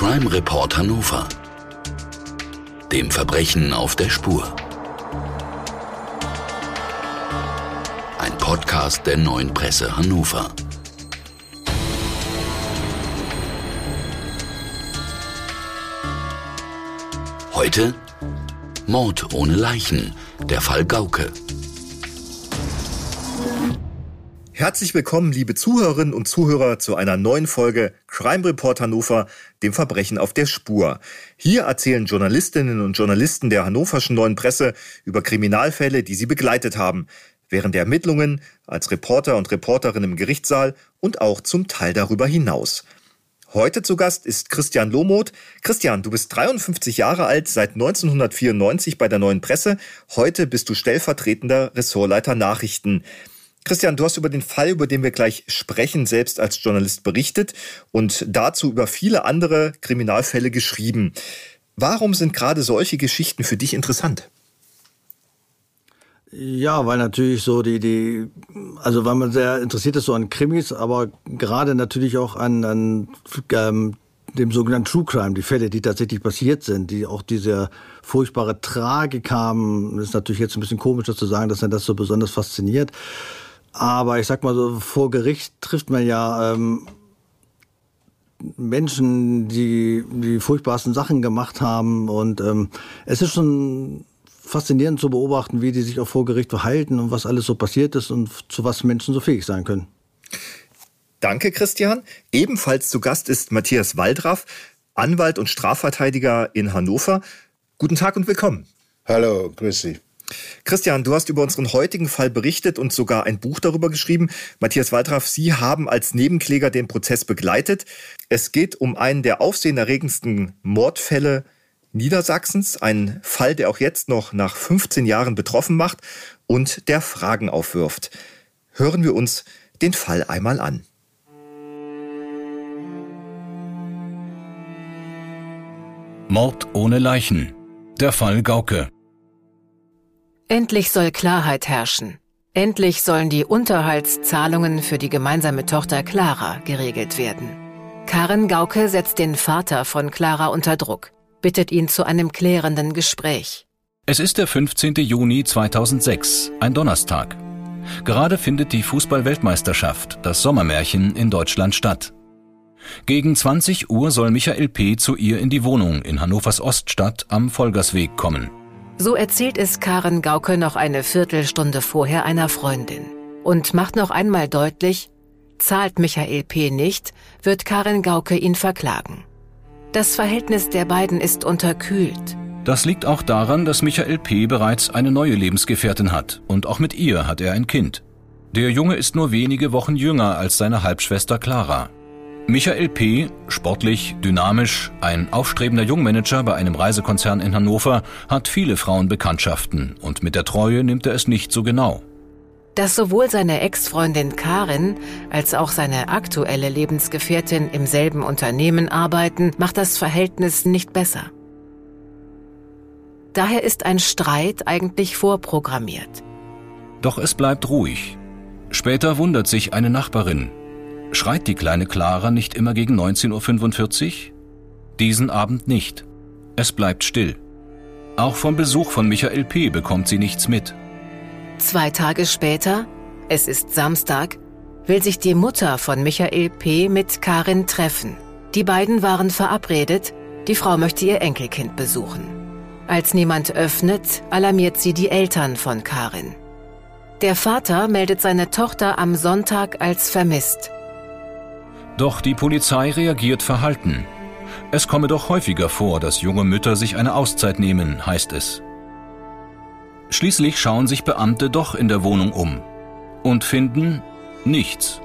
Crime Report Hannover. Dem Verbrechen auf der Spur. Ein Podcast der neuen Presse Hannover. Heute Mord ohne Leichen, der Fall Gauke. Herzlich willkommen, liebe Zuhörerinnen und Zuhörer, zu einer neuen Folge Crime Report Hannover, dem Verbrechen auf der Spur. Hier erzählen Journalistinnen und Journalisten der hannoverschen Neuen Presse über Kriminalfälle, die sie begleitet haben, während der Ermittlungen, als Reporter und Reporterin im Gerichtssaal und auch zum Teil darüber hinaus. Heute zu Gast ist Christian Lohmuth. Christian, du bist 53 Jahre alt, seit 1994 bei der Neuen Presse. Heute bist du stellvertretender Ressortleiter Nachrichten. Christian, du hast über den Fall, über den wir gleich sprechen, selbst als Journalist berichtet und dazu über viele andere Kriminalfälle geschrieben. Warum sind gerade solche Geschichten für dich interessant? Ja, weil natürlich so die, die, also weil man sehr interessiert ist so an Krimis, aber gerade natürlich auch an, an ähm, dem sogenannten True Crime, die Fälle, die tatsächlich passiert sind, die auch diese furchtbare Tragik haben. Das ist natürlich jetzt ein bisschen komisch, das zu sagen, dass er das so besonders fasziniert. Aber ich sag mal so, vor Gericht trifft man ja ähm, Menschen, die die furchtbarsten Sachen gemacht haben. Und ähm, es ist schon faszinierend zu beobachten, wie die sich auch vor Gericht verhalten und was alles so passiert ist und zu was Menschen so fähig sein können. Danke, Christian. Ebenfalls zu Gast ist Matthias Waldraff, Anwalt und Strafverteidiger in Hannover. Guten Tag und willkommen. Hallo, grüß Sie. Christian, du hast über unseren heutigen Fall berichtet und sogar ein Buch darüber geschrieben. Matthias Waldraff, Sie haben als Nebenkläger den Prozess begleitet. Es geht um einen der aufsehenerregendsten Mordfälle Niedersachsens, ein Fall, der auch jetzt noch nach 15 Jahren betroffen macht und der Fragen aufwirft. Hören wir uns den Fall einmal an. Mord ohne Leichen. Der Fall Gauke. Endlich soll Klarheit herrschen. Endlich sollen die Unterhaltszahlungen für die gemeinsame Tochter Clara geregelt werden. Karen Gauke setzt den Vater von Clara unter Druck, bittet ihn zu einem klärenden Gespräch. Es ist der 15. Juni 2006, ein Donnerstag. Gerade findet die Fußball-Weltmeisterschaft, das Sommermärchen, in Deutschland statt. Gegen 20 Uhr soll Michael P. zu ihr in die Wohnung in Hannovers Oststadt am Volgersweg kommen. So erzählt es Karen Gauke noch eine Viertelstunde vorher einer Freundin und macht noch einmal deutlich, zahlt Michael P. nicht, wird Karen Gauke ihn verklagen. Das Verhältnis der beiden ist unterkühlt. Das liegt auch daran, dass Michael P. bereits eine neue Lebensgefährtin hat und auch mit ihr hat er ein Kind. Der Junge ist nur wenige Wochen jünger als seine Halbschwester Clara. Michael P., sportlich, dynamisch, ein aufstrebender Jungmanager bei einem Reisekonzern in Hannover, hat viele Frauenbekanntschaften und mit der Treue nimmt er es nicht so genau. Dass sowohl seine Ex-Freundin Karin als auch seine aktuelle Lebensgefährtin im selben Unternehmen arbeiten, macht das Verhältnis nicht besser. Daher ist ein Streit eigentlich vorprogrammiert. Doch es bleibt ruhig. Später wundert sich eine Nachbarin, Schreit die kleine Clara nicht immer gegen 19.45 Uhr? Diesen Abend nicht. Es bleibt still. Auch vom Besuch von Michael P. bekommt sie nichts mit. Zwei Tage später, es ist Samstag, will sich die Mutter von Michael P. mit Karin treffen. Die beiden waren verabredet, die Frau möchte ihr Enkelkind besuchen. Als niemand öffnet, alarmiert sie die Eltern von Karin. Der Vater meldet seine Tochter am Sonntag als vermisst. Doch die Polizei reagiert verhalten. Es komme doch häufiger vor, dass junge Mütter sich eine Auszeit nehmen, heißt es. Schließlich schauen sich Beamte doch in der Wohnung um und finden nichts.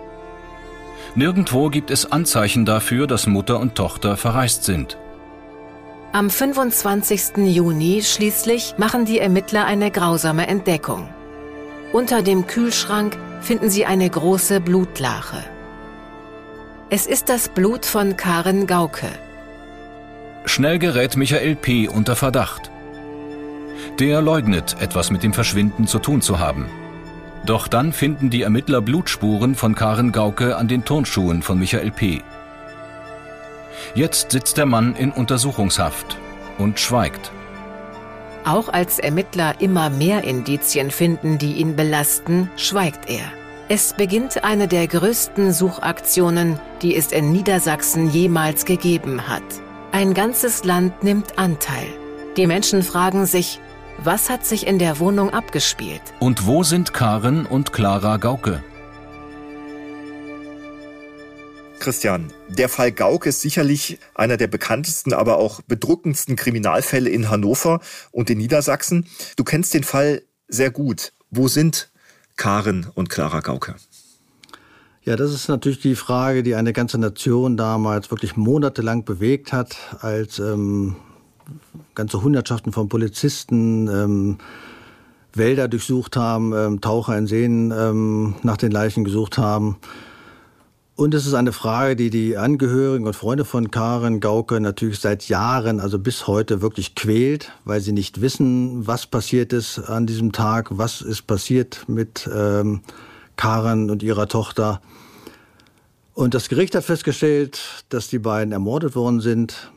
Nirgendwo gibt es Anzeichen dafür, dass Mutter und Tochter verreist sind. Am 25. Juni schließlich machen die Ermittler eine grausame Entdeckung. Unter dem Kühlschrank finden sie eine große Blutlache. Es ist das Blut von Karen Gauke. Schnell gerät Michael P. unter Verdacht. Der leugnet, etwas mit dem Verschwinden zu tun zu haben. Doch dann finden die Ermittler Blutspuren von Karen Gauke an den Turnschuhen von Michael P. Jetzt sitzt der Mann in Untersuchungshaft und schweigt. Auch als Ermittler immer mehr Indizien finden, die ihn belasten, schweigt er. Es beginnt eine der größten Suchaktionen, die es in Niedersachsen jemals gegeben hat. Ein ganzes Land nimmt Anteil. Die Menschen fragen sich, was hat sich in der Wohnung abgespielt? Und wo sind Karen und Clara Gauke? Christian, der Fall Gauck ist sicherlich einer der bekanntesten, aber auch bedrückendsten Kriminalfälle in Hannover und in Niedersachsen. Du kennst den Fall sehr gut. Wo sind Karen und Clara Gauke? Ja, das ist natürlich die Frage, die eine ganze Nation damals wirklich monatelang bewegt hat, als ähm, ganze Hundertschaften von Polizisten ähm, Wälder durchsucht haben, ähm, Taucher in Seen ähm, nach den Leichen gesucht haben. Und es ist eine Frage, die die Angehörigen und Freunde von Karen Gauke natürlich seit Jahren, also bis heute wirklich quält, weil sie nicht wissen, was passiert ist an diesem Tag, was ist passiert mit ähm, Karen und ihrer Tochter. Und das Gericht hat festgestellt, dass die beiden ermordet worden sind,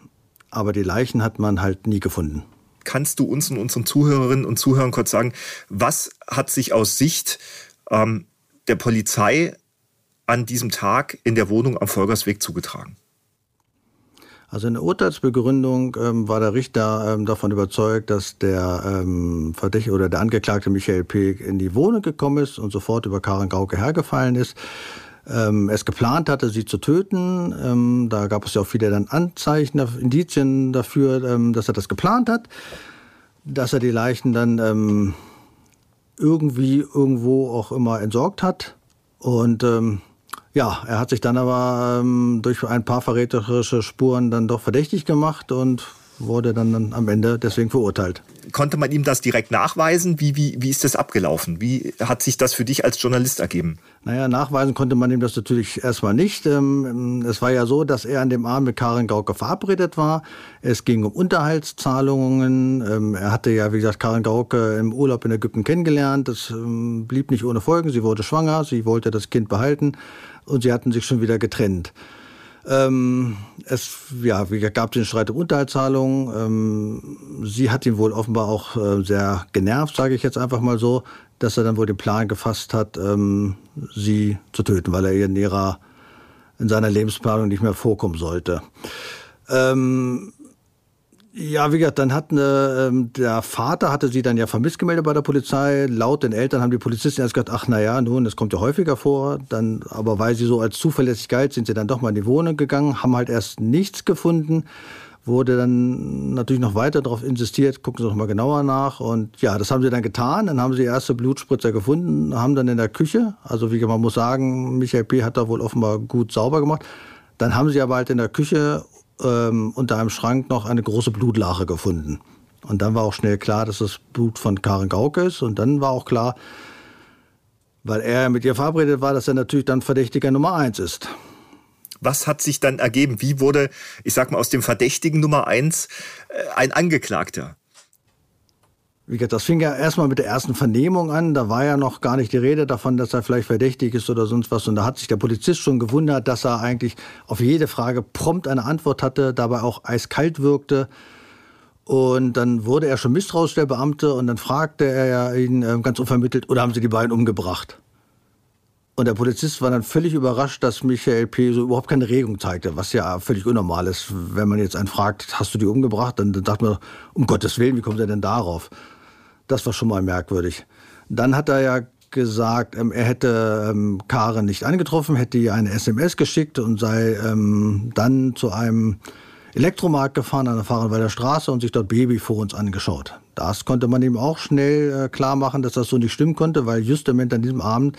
aber die Leichen hat man halt nie gefunden. Kannst du uns und unseren Zuhörerinnen und Zuhörern kurz sagen, was hat sich aus Sicht ähm, der Polizei an diesem Tag in der Wohnung am Volkersweg zugetragen? Also in der Urteilsbegründung ähm, war der Richter ähm, davon überzeugt, dass der ähm, Verdächtige oder der Angeklagte Michael P. in die Wohnung gekommen ist und sofort über Karen Gauke hergefallen ist. Ähm, es geplant hatte, sie zu töten. Ähm, da gab es ja auch viele dann Anzeichen, Indizien dafür, ähm, dass er das geplant hat. Dass er die Leichen dann ähm, irgendwie irgendwo auch immer entsorgt hat. Und ähm, ja, er hat sich dann aber ähm, durch ein paar verräterische Spuren dann doch verdächtig gemacht und wurde dann am Ende deswegen verurteilt. Konnte man ihm das direkt nachweisen? Wie, wie, wie ist das abgelaufen? Wie hat sich das für dich als Journalist ergeben? Naja, nachweisen konnte man ihm das natürlich erstmal nicht. Ähm, es war ja so, dass er an dem Abend mit Karin Gauke verabredet war. Es ging um Unterhaltszahlungen. Ähm, er hatte ja, wie gesagt, Karin Gauke im Urlaub in Ägypten kennengelernt. Das ähm, blieb nicht ohne Folgen. Sie wurde schwanger, sie wollte das Kind behalten und sie hatten sich schon wieder getrennt. Ähm, es ja, gab den Streit um Unterhaltszahlungen. Ähm, sie hat ihn wohl offenbar auch äh, sehr genervt, sage ich jetzt einfach mal so, dass er dann wohl den Plan gefasst hat, ähm, sie zu töten, weil er ihr in ihrer in seiner Lebensplanung nicht mehr vorkommen sollte. Ähm, ja, wie gesagt, dann hat eine, ähm, der Vater hatte sie dann ja vermisst gemeldet bei der Polizei. Laut den Eltern haben die Polizisten erst gesagt, ach na ja, nun, das kommt ja häufiger vor. Dann, aber weil sie so als zuverlässig galt, sind sie dann doch mal in die Wohnung gegangen, haben halt erst nichts gefunden. Wurde dann natürlich noch weiter darauf insistiert, gucken Sie doch mal genauer nach. Und ja, das haben sie dann getan. Dann haben sie erste Blutspritzer gefunden, haben dann in der Küche, also wie man muss sagen, Michael P. hat da wohl offenbar gut sauber gemacht. Dann haben sie aber halt in der Küche ähm, unter einem Schrank noch eine große Blutlache gefunden. Und dann war auch schnell klar, dass das Blut von Karen Gauke ist. Und dann war auch klar, weil er mit ihr verabredet war, dass er natürlich dann Verdächtiger Nummer eins ist. Was hat sich dann ergeben? Wie wurde, ich sag mal, aus dem Verdächtigen Nummer eins äh, ein Angeklagter? Wie gesagt, das fing ja erstmal mit der ersten Vernehmung an. Da war ja noch gar nicht die Rede davon, dass er vielleicht verdächtig ist oder sonst was. Und da hat sich der Polizist schon gewundert, dass er eigentlich auf jede Frage prompt eine Antwort hatte, dabei auch eiskalt wirkte. Und dann wurde er schon misstrauisch, der Beamte, und dann fragte er ihn äh, ganz unvermittelt, oder haben Sie die beiden umgebracht? Und der Polizist war dann völlig überrascht, dass Michael P. so überhaupt keine Regung zeigte, was ja völlig unnormal ist. Wenn man jetzt einen fragt, hast du die umgebracht, dann, dann sagt man, um Gottes Willen, wie kommt er denn darauf? Das war schon mal merkwürdig. Dann hat er ja gesagt, ähm, er hätte ähm, Karen nicht angetroffen, hätte ihr eine SMS geschickt und sei ähm, dann zu einem Elektromarkt gefahren an der Fahrenweider Straße und sich dort Babyphones angeschaut. Das konnte man ihm auch schnell äh, klar machen, dass das so nicht stimmen konnte, weil justement an diesem Abend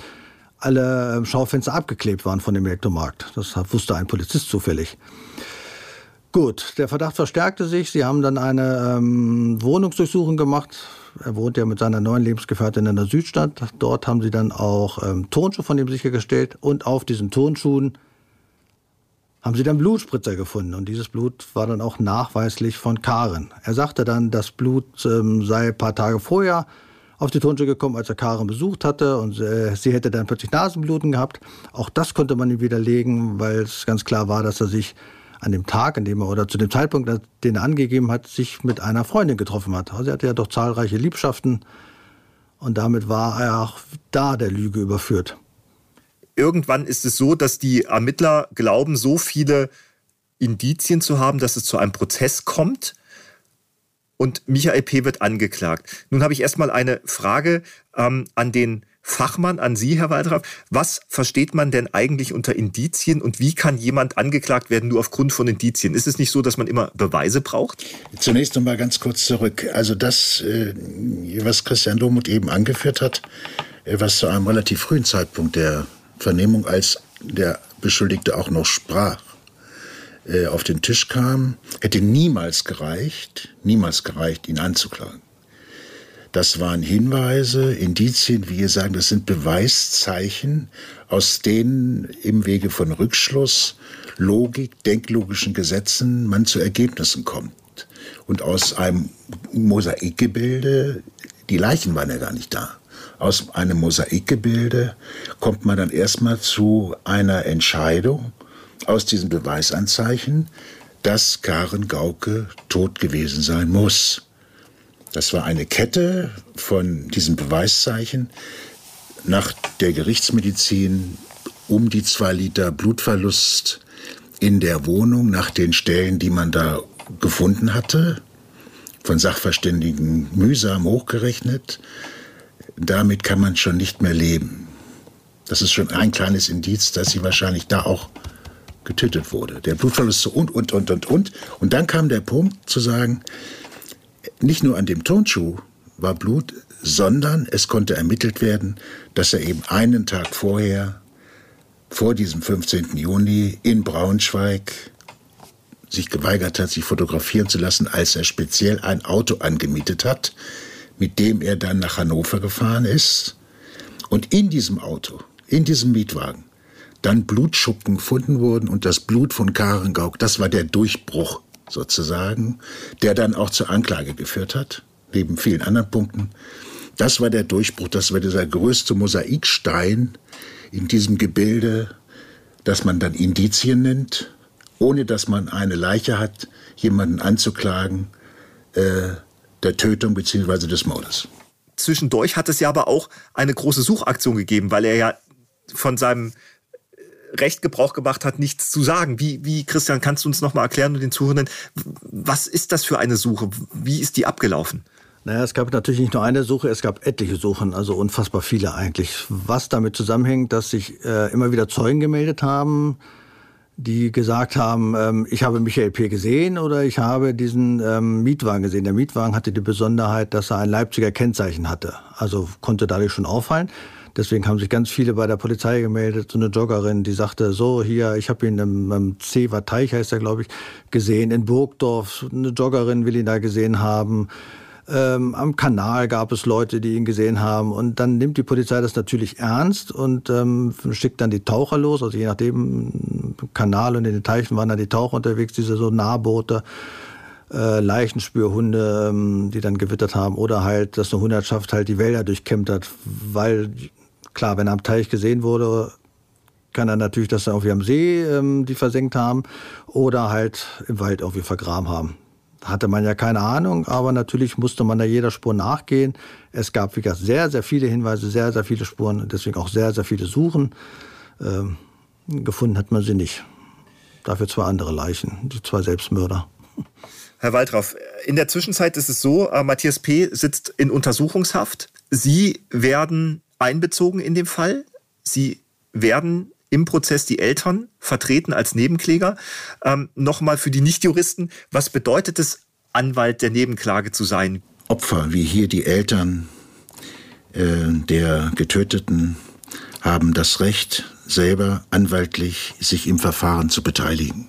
alle Schaufenster abgeklebt waren von dem Elektromarkt. Das wusste ein Polizist zufällig. Gut, der Verdacht verstärkte sich. Sie haben dann eine ähm, Wohnungsdurchsuchung gemacht er wohnt ja mit seiner neuen Lebensgefährtin in der Südstadt. Dort haben sie dann auch ähm, Turnschuhe von ihm sichergestellt und auf diesen Turnschuhen haben sie dann Blutspritzer gefunden und dieses Blut war dann auch nachweislich von Karen. Er sagte dann, das Blut ähm, sei ein paar Tage vorher auf die Turnschuhe gekommen, als er Karen besucht hatte und äh, sie hätte dann plötzlich Nasenbluten gehabt. Auch das konnte man ihm widerlegen, weil es ganz klar war, dass er sich an dem Tag, in dem er oder zu dem Zeitpunkt, den er angegeben hat, sich mit einer Freundin getroffen hat. Also er hatte ja doch zahlreiche Liebschaften und damit war er auch da der Lüge überführt. Irgendwann ist es so, dass die Ermittler glauben, so viele Indizien zu haben, dass es zu einem Prozess kommt und Michael P. wird angeklagt. Nun habe ich erstmal eine Frage ähm, an den Fachmann, an Sie, Herr Waldraff. Was versteht man denn eigentlich unter Indizien und wie kann jemand angeklagt werden nur aufgrund von Indizien? Ist es nicht so, dass man immer Beweise braucht? Zunächst noch mal ganz kurz zurück. Also das, äh, was Christian Lohmuth eben angeführt hat, äh, was zu einem relativ frühen Zeitpunkt der Vernehmung, als der Beschuldigte auch noch sprach, äh, auf den Tisch kam, hätte niemals gereicht, niemals gereicht, ihn anzuklagen. Das waren Hinweise, Indizien, wie ihr sagen, das sind Beweiszeichen, aus denen im Wege von Rückschluss, Logik, denklogischen Gesetzen man zu Ergebnissen kommt. Und aus einem Mosaikgebilde, die Leichen waren ja gar nicht da, aus einem Mosaikgebilde kommt man dann erstmal zu einer Entscheidung, aus diesen Beweisanzeichen, dass Karen Gauke tot gewesen sein muss. Das war eine Kette von diesen Beweiszeichen. Nach der Gerichtsmedizin um die zwei Liter Blutverlust in der Wohnung nach den Stellen, die man da gefunden hatte, von Sachverständigen mühsam hochgerechnet. Damit kann man schon nicht mehr leben. Das ist schon ein kleines Indiz, dass sie wahrscheinlich da auch getötet wurde. Der Blutverlust so und, und, und, und, und. Und dann kam der Punkt zu sagen, nicht nur an dem Turnschuh war Blut, sondern es konnte ermittelt werden, dass er eben einen Tag vorher, vor diesem 15. Juni in Braunschweig, sich geweigert hat, sich fotografieren zu lassen, als er speziell ein Auto angemietet hat, mit dem er dann nach Hannover gefahren ist. Und in diesem Auto, in diesem Mietwagen, dann Blutschuppen gefunden wurden und das Blut von Karen Gauck, das war der Durchbruch sozusagen, der dann auch zur Anklage geführt hat, neben vielen anderen Punkten. Das war der Durchbruch, das war dieser größte Mosaikstein in diesem Gebilde, das man dann Indizien nennt, ohne dass man eine Leiche hat, jemanden anzuklagen äh, der Tötung bzw. des Mordes. Zwischendurch hat es ja aber auch eine große Suchaktion gegeben, weil er ja von seinem Recht Gebrauch gemacht hat, nichts zu sagen. Wie, wie Christian, kannst du uns nochmal erklären und den Zuhörenden, was ist das für eine Suche? Wie ist die abgelaufen? Naja, es gab natürlich nicht nur eine Suche, es gab etliche Suchen, also unfassbar viele eigentlich. Was damit zusammenhängt, dass sich äh, immer wieder Zeugen gemeldet haben, die gesagt haben, ähm, ich habe Michael P. gesehen oder ich habe diesen ähm, Mietwagen gesehen. Der Mietwagen hatte die Besonderheit, dass er ein Leipziger Kennzeichen hatte, also konnte dadurch schon auffallen. Deswegen haben sich ganz viele bei der Polizei gemeldet. So eine Joggerin, die sagte, so hier, ich habe ihn im, im Zewer Teich, heißt er, glaube ich, gesehen. In Burgdorf, eine Joggerin will ihn da gesehen haben. Ähm, am Kanal gab es Leute, die ihn gesehen haben. Und dann nimmt die Polizei das natürlich ernst und ähm, schickt dann die Taucher los. Also je nachdem, Kanal und in den Teichen waren dann die Taucher unterwegs, diese so Nahboote. Äh, Leichenspürhunde, ähm, die dann gewittert haben, oder halt, dass eine Hundertschaft halt die Wälder durchkämmt hat, weil Klar, wenn er am Teich gesehen wurde, kann er natürlich das dann irgendwie am See ähm, die versenkt haben oder halt im Wald irgendwie vergraben haben. Hatte man ja keine Ahnung, aber natürlich musste man da jeder Spur nachgehen. Es gab, wie gesagt, sehr, sehr viele Hinweise, sehr, sehr viele Spuren deswegen auch sehr, sehr viele Suchen. Ähm, gefunden hat man sie nicht. Dafür zwei andere Leichen, die zwei Selbstmörder. Herr Waldraff, in der Zwischenzeit ist es so, äh, Matthias P. sitzt in Untersuchungshaft. Sie werden einbezogen in dem Fall. Sie werden im Prozess die Eltern vertreten als Nebenkläger. Ähm, Nochmal für die Nichtjuristen, was bedeutet es, Anwalt der Nebenklage zu sein? Opfer, wie hier die Eltern äh, der Getöteten, haben das Recht, selber anwaltlich sich im Verfahren zu beteiligen.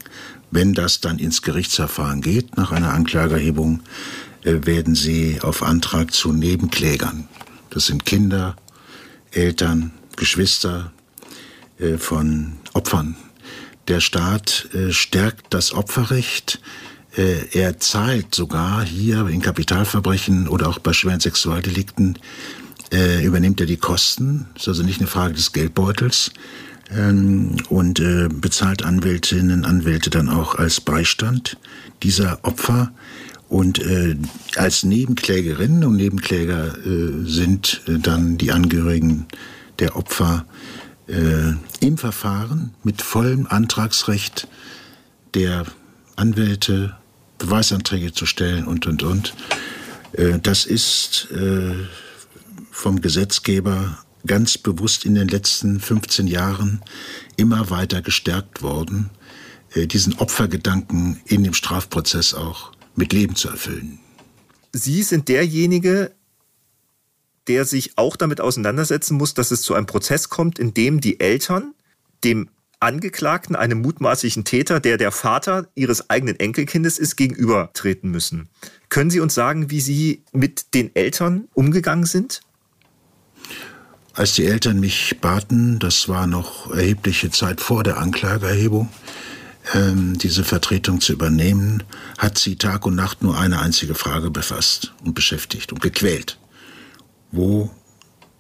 Wenn das dann ins Gerichtsverfahren geht, nach einer Anklageerhebung, äh, werden sie auf Antrag zu Nebenklägern. Das sind Kinder, Eltern, Geschwister äh, von Opfern. Der Staat äh, stärkt das Opferrecht. Äh, er zahlt sogar hier in Kapitalverbrechen oder auch bei schweren Sexualdelikten, übernimmt er die Kosten. Das ist also nicht eine Frage des Geldbeutels. ähm, und äh, bezahlt Anwältinnen, Anwälte dann auch als Beistand dieser Opfer. Und äh, als Nebenklägerinnen und Nebenkläger äh, sind äh, dann die Angehörigen der Opfer äh, im Verfahren mit vollem Antragsrecht der Anwälte Beweisanträge zu stellen und, und, und. Äh, das ist äh, vom Gesetzgeber ganz bewusst in den letzten 15 Jahren immer weiter gestärkt worden, äh, diesen Opfergedanken in dem Strafprozess auch mit Leben zu erfüllen. Sie sind derjenige, der sich auch damit auseinandersetzen muss, dass es zu einem Prozess kommt, in dem die Eltern dem Angeklagten, einem mutmaßlichen Täter, der der Vater ihres eigenen Enkelkindes ist, gegenübertreten müssen. Können Sie uns sagen, wie Sie mit den Eltern umgegangen sind? Als die Eltern mich baten, das war noch erhebliche Zeit vor der Anklageerhebung, diese Vertretung zu übernehmen, hat sie Tag und Nacht nur eine einzige Frage befasst und beschäftigt und gequält. Wo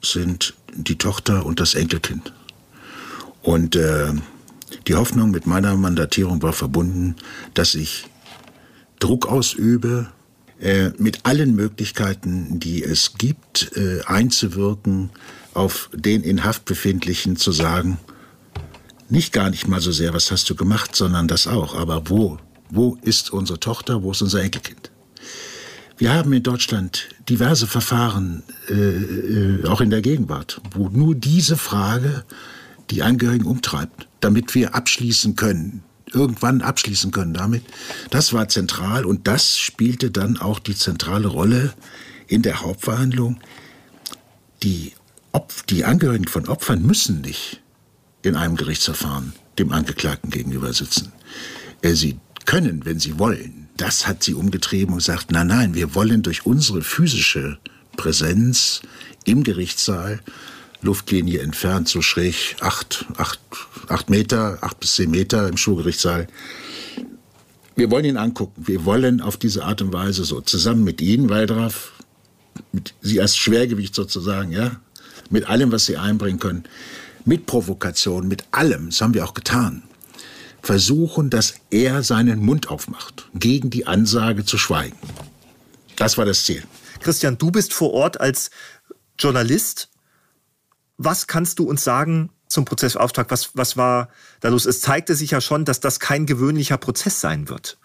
sind die Tochter und das Enkelkind? Und äh, die Hoffnung mit meiner Mandatierung war verbunden, dass ich Druck ausübe, äh, mit allen Möglichkeiten, die es gibt, äh, einzuwirken, auf den in Haft befindlichen zu sagen, nicht gar nicht mal so sehr, was hast du gemacht, sondern das auch. Aber wo? Wo ist unsere Tochter? Wo ist unser Enkelkind? Wir haben in Deutschland diverse Verfahren, äh, äh auch in der Gegenwart, wo nur diese Frage die Angehörigen umtreibt, damit wir abschließen können, irgendwann abschließen können damit. Das war zentral und das spielte dann auch die zentrale Rolle in der Hauptverhandlung. Die, Opf die Angehörigen von Opfern müssen nicht in einem Gerichtsverfahren dem Angeklagten gegenüber sitzen. Sie können, wenn sie wollen. Das hat sie umgetrieben und gesagt, nein, nein, wir wollen durch unsere physische Präsenz im Gerichtssaal Luftlinie entfernt, so schräg, acht, acht, acht Meter, acht bis zehn Meter im Schulgerichtssaal. Wir wollen ihn angucken. Wir wollen auf diese Art und Weise so zusammen mit Ihnen, Waldraff, mit Sie als Schwergewicht sozusagen, ja, mit allem, was Sie einbringen können, mit Provokation, mit allem, das haben wir auch getan, versuchen, dass er seinen Mund aufmacht, gegen die Ansage zu schweigen. Das war das Ziel. Christian, du bist vor Ort als Journalist was kannst du uns sagen zum Prozessauftrag? Was, was war da los? Es zeigte sich ja schon, dass das kein gewöhnlicher Prozess sein wird.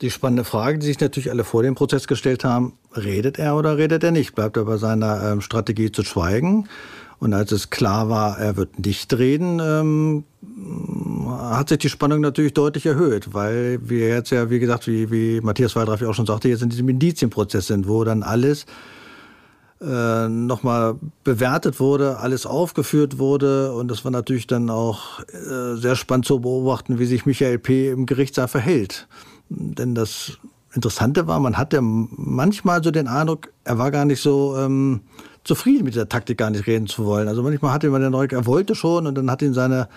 Die spannende Frage, die sich natürlich alle vor dem Prozess gestellt haben, redet er oder redet er nicht? Bleibt er bei seiner ähm, Strategie zu schweigen? Und als es klar war, er wird nicht reden, ähm, hat sich die Spannung natürlich deutlich erhöht, weil wir jetzt ja, wie gesagt, wie, wie Matthias Waldraff auch schon sagte, jetzt in diesem Indizienprozess sind, wo dann alles äh, nochmal bewertet wurde, alles aufgeführt wurde. Und das war natürlich dann auch äh, sehr spannend zu beobachten, wie sich Michael P. im Gerichtssaal verhält. Denn das Interessante war, man hatte manchmal so den Eindruck, er war gar nicht so ähm, zufrieden mit der Taktik, gar nicht reden zu wollen. Also manchmal hatte man den Eindruck, er wollte schon und dann hat ihn seine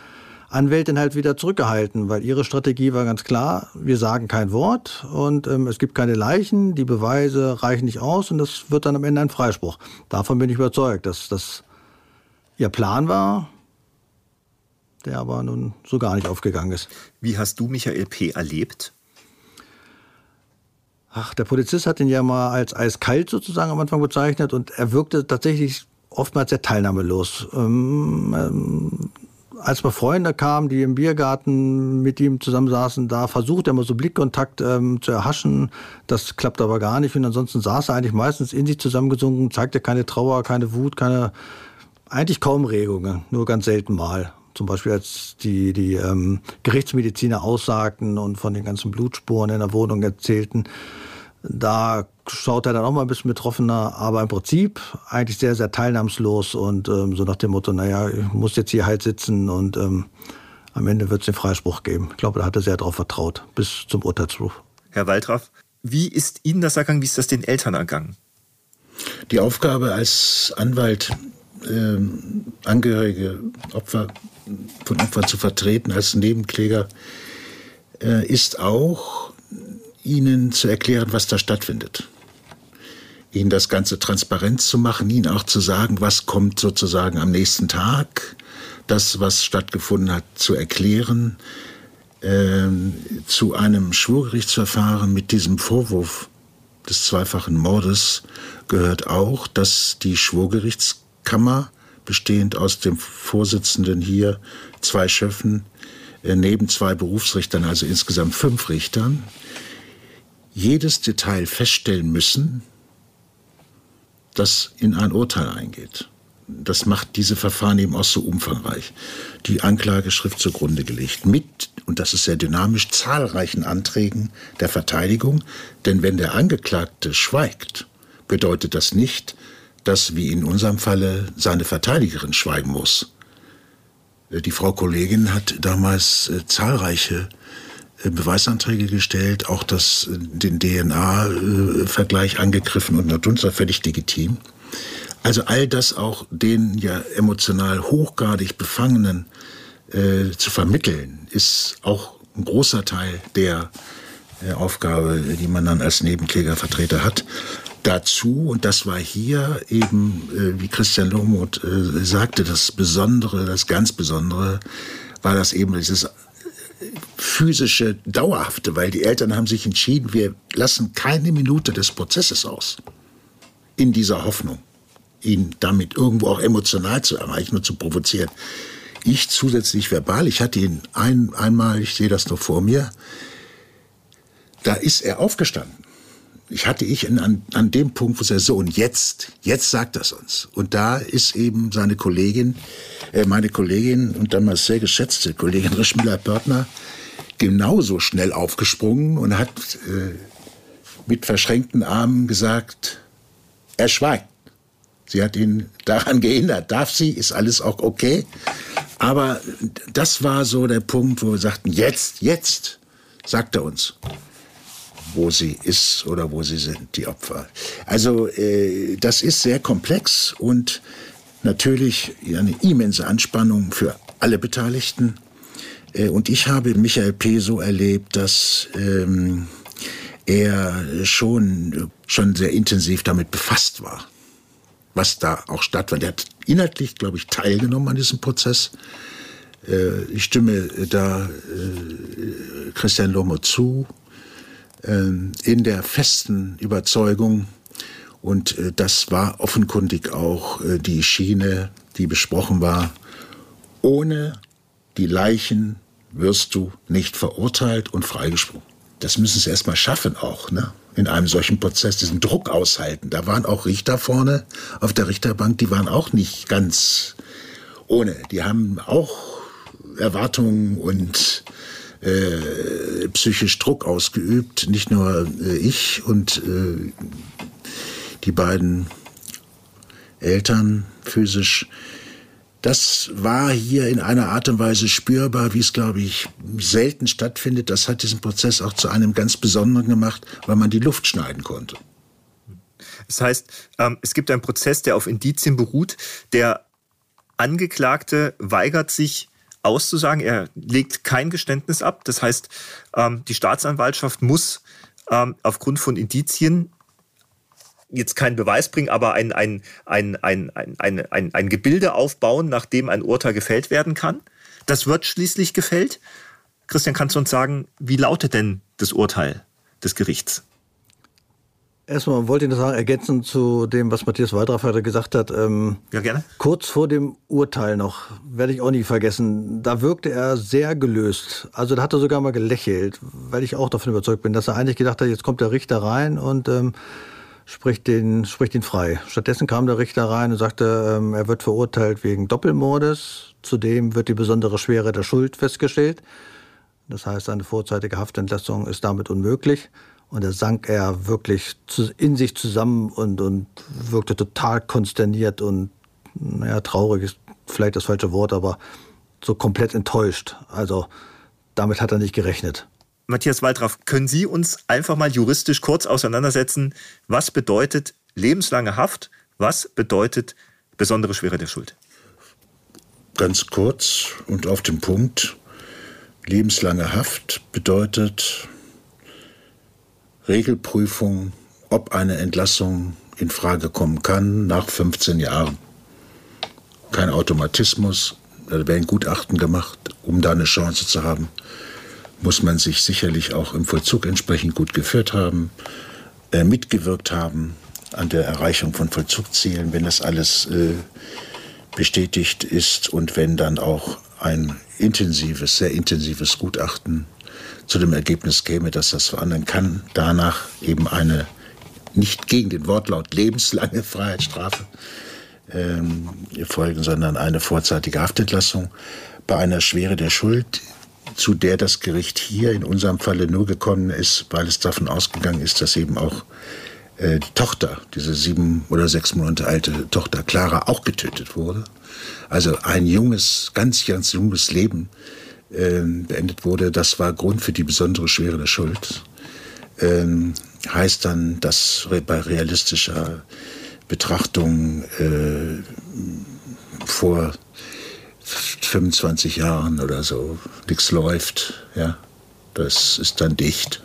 Anwältin halt wieder zurückgehalten, weil ihre Strategie war ganz klar, wir sagen kein Wort und ähm, es gibt keine Leichen, die Beweise reichen nicht aus und das wird dann am Ende ein Freispruch. Davon bin ich überzeugt, dass das ihr Plan war, der aber nun so gar nicht aufgegangen ist. Wie hast du Michael P. erlebt? Ach, der Polizist hat ihn ja mal als eiskalt sozusagen am Anfang bezeichnet und er wirkte tatsächlich oftmals sehr teilnahmelos. Ähm, ähm, als mal Freunde kamen, die im Biergarten mit ihm zusammensaßen, da versucht er mal so Blickkontakt ähm, zu erhaschen. Das klappt aber gar nicht. Und ansonsten saß er eigentlich meistens in sich zusammengesunken, zeigte keine Trauer, keine Wut, keine, eigentlich kaum Regungen, nur ganz selten mal. Zum Beispiel als die, die ähm, Gerichtsmediziner aussagten und von den ganzen Blutspuren in der Wohnung erzählten. Da schaut er dann auch mal ein bisschen betroffener, aber im Prinzip eigentlich sehr, sehr teilnahmslos und ähm, so nach dem Motto, naja, ich muss jetzt hier halt sitzen und ähm, am Ende wird es den Freispruch geben. Ich glaube, da hat er sehr darauf vertraut, bis zum Urteilsruf. Herr Waldraff, wie ist Ihnen das ergangen? Wie ist das den Eltern ergangen? Die Aufgabe als Anwalt, äh, Angehörige Opfer von Opfern zu vertreten, als Nebenkläger, äh, ist auch ihnen zu erklären, was da stattfindet. Ihnen das Ganze transparent zu machen, ihnen auch zu sagen, was kommt sozusagen am nächsten Tag, das, was stattgefunden hat, zu erklären. Ähm, zu einem Schwurgerichtsverfahren mit diesem Vorwurf des zweifachen Mordes gehört auch, dass die Schwurgerichtskammer, bestehend aus dem Vorsitzenden hier, zwei Schöffen, äh, neben zwei Berufsrichtern, also insgesamt fünf Richtern, jedes Detail feststellen müssen, das in ein Urteil eingeht. Das macht diese Verfahren eben auch so umfangreich. Die Anklageschrift zugrunde gelegt mit, und das ist sehr dynamisch, zahlreichen Anträgen der Verteidigung. Denn wenn der Angeklagte schweigt, bedeutet das nicht, dass, wie in unserem Falle, seine Verteidigerin schweigen muss. Die Frau Kollegin hat damals äh, zahlreiche äh, Beweisanträge gestellt, auch das, äh, den DNA-Vergleich angegriffen und natürlich war völlig legitim. Also all das auch den ja emotional hochgradig Befangenen äh, zu vermitteln, ist auch ein großer Teil der äh, Aufgabe, die man dann als Nebenklägervertreter hat. Dazu, und das war hier eben, äh, wie Christian Lohmuth äh, sagte, das Besondere, das ganz Besondere, war das eben dieses physische, dauerhafte, weil die Eltern haben sich entschieden, wir lassen keine Minute des Prozesses aus. In dieser Hoffnung, ihn damit irgendwo auch emotional zu erreichen und zu provozieren. Ich zusätzlich verbal, ich hatte ihn ein, einmal, ich sehe das noch vor mir, da ist er aufgestanden. Ich hatte ich an, an dem Punkt, wo er so, und jetzt, jetzt sagt das uns. Und da ist eben seine Kollegin, äh, meine Kollegin und damals sehr geschätzte Kollegin Rischmüller-Pörtner, genauso schnell aufgesprungen und hat äh, mit verschränkten Armen gesagt, er schweigt. Sie hat ihn daran gehindert. Darf sie? Ist alles auch okay? Aber das war so der Punkt, wo wir sagten, jetzt, jetzt, sagt er uns, wo sie ist oder wo sie sind, die Opfer. Also äh, das ist sehr komplex und natürlich eine immense Anspannung für alle Beteiligten. Äh, und ich habe Michael P. so erlebt, dass ähm, er schon, schon sehr intensiv damit befasst war, was da auch stattfand. Er hat inhaltlich, glaube ich, teilgenommen an diesem Prozess. Äh, ich stimme da äh, Christian Lomo zu, in der festen Überzeugung, und das war offenkundig auch die Schiene, die besprochen war, ohne die Leichen wirst du nicht verurteilt und freigesprochen. Das müssen sie erstmal schaffen auch, ne? in einem solchen Prozess, diesen Druck aushalten. Da waren auch Richter vorne auf der Richterbank, die waren auch nicht ganz ohne. Die haben auch Erwartungen und äh, psychisch Druck ausgeübt. Nicht nur äh, ich und äh, die beiden Eltern physisch das war hier in einer Art und Weise spürbar, wie es, glaube ich, selten stattfindet. Das hat diesen Prozess auch zu einem ganz besonderen gemacht, weil man die Luft schneiden konnte. Das heißt, ähm, es gibt einen Prozess, der auf Indizien beruht. Der Angeklagte weigert sich auszusagen. Er legt kein Geständnis ab. Das heißt, ähm, die Staatsanwaltschaft muss ähm, aufgrund von Indizien jetzt keinen Beweis bringen, aber ein, ein, ein, ein, ein, ein, ein, ein Gebilde aufbauen, nachdem ein Urteil gefällt werden kann. Das wird schließlich gefällt. Christian, kannst du uns sagen, wie lautet denn das Urteil des Gerichts? Erstmal wollte ich noch sagen, ergänzend zu dem, was Matthias Waldraff gesagt hat. Ähm, ja, gerne. Kurz vor dem Urteil noch, werde ich auch nie vergessen, da wirkte er sehr gelöst. Also da hat er sogar mal gelächelt, weil ich auch davon überzeugt bin, dass er eigentlich gedacht hat, jetzt kommt der Richter rein und ähm, spricht den, spricht ihn frei. Stattdessen kam der Richter rein und sagte, ähm, er wird verurteilt wegen Doppelmordes. Zudem wird die besondere Schwere der Schuld festgestellt. Das heißt, eine vorzeitige Haftentlassung ist damit unmöglich. Und da sank er wirklich in sich zusammen und, und wirkte total konsterniert und, naja, traurig ist vielleicht das falsche Wort, aber so komplett enttäuscht. Also damit hat er nicht gerechnet. Matthias Waldraff, können Sie uns einfach mal juristisch kurz auseinandersetzen, was bedeutet lebenslange Haft, was bedeutet besondere Schwere der Schuld? Ganz kurz und auf den Punkt. Lebenslange Haft bedeutet Regelprüfung, ob eine Entlassung in Frage kommen kann nach 15 Jahren. Kein Automatismus, da werden Gutachten gemacht, um da eine Chance zu haben, muss man sich sicherlich auch im Vollzug entsprechend gut geführt haben, äh, mitgewirkt haben an der Erreichung von Vollzugzielen, wenn das alles äh, bestätigt ist und wenn dann auch ein intensives, sehr intensives Gutachten zu dem Ergebnis käme, dass das verändern kann, danach eben eine nicht gegen den Wortlaut lebenslange Freiheitsstrafe ähm, folgen, sondern eine vorzeitige Haftentlassung bei einer Schwere der Schuld, zu der das Gericht hier in unserem Falle nur gekommen ist, weil es davon ausgegangen ist, dass eben auch äh, die Tochter, diese sieben oder sechs Monate alte Tochter Clara, auch getötet wurde. Also ein junges, ganz, ganz junges Leben äh, beendet wurde. Das war Grund für die besondere Schwere der Schuld. Ähm, heißt dann, dass bei realistischer Betrachtung äh, vor 25 Jahren oder so nichts läuft, ja, das ist dann dicht.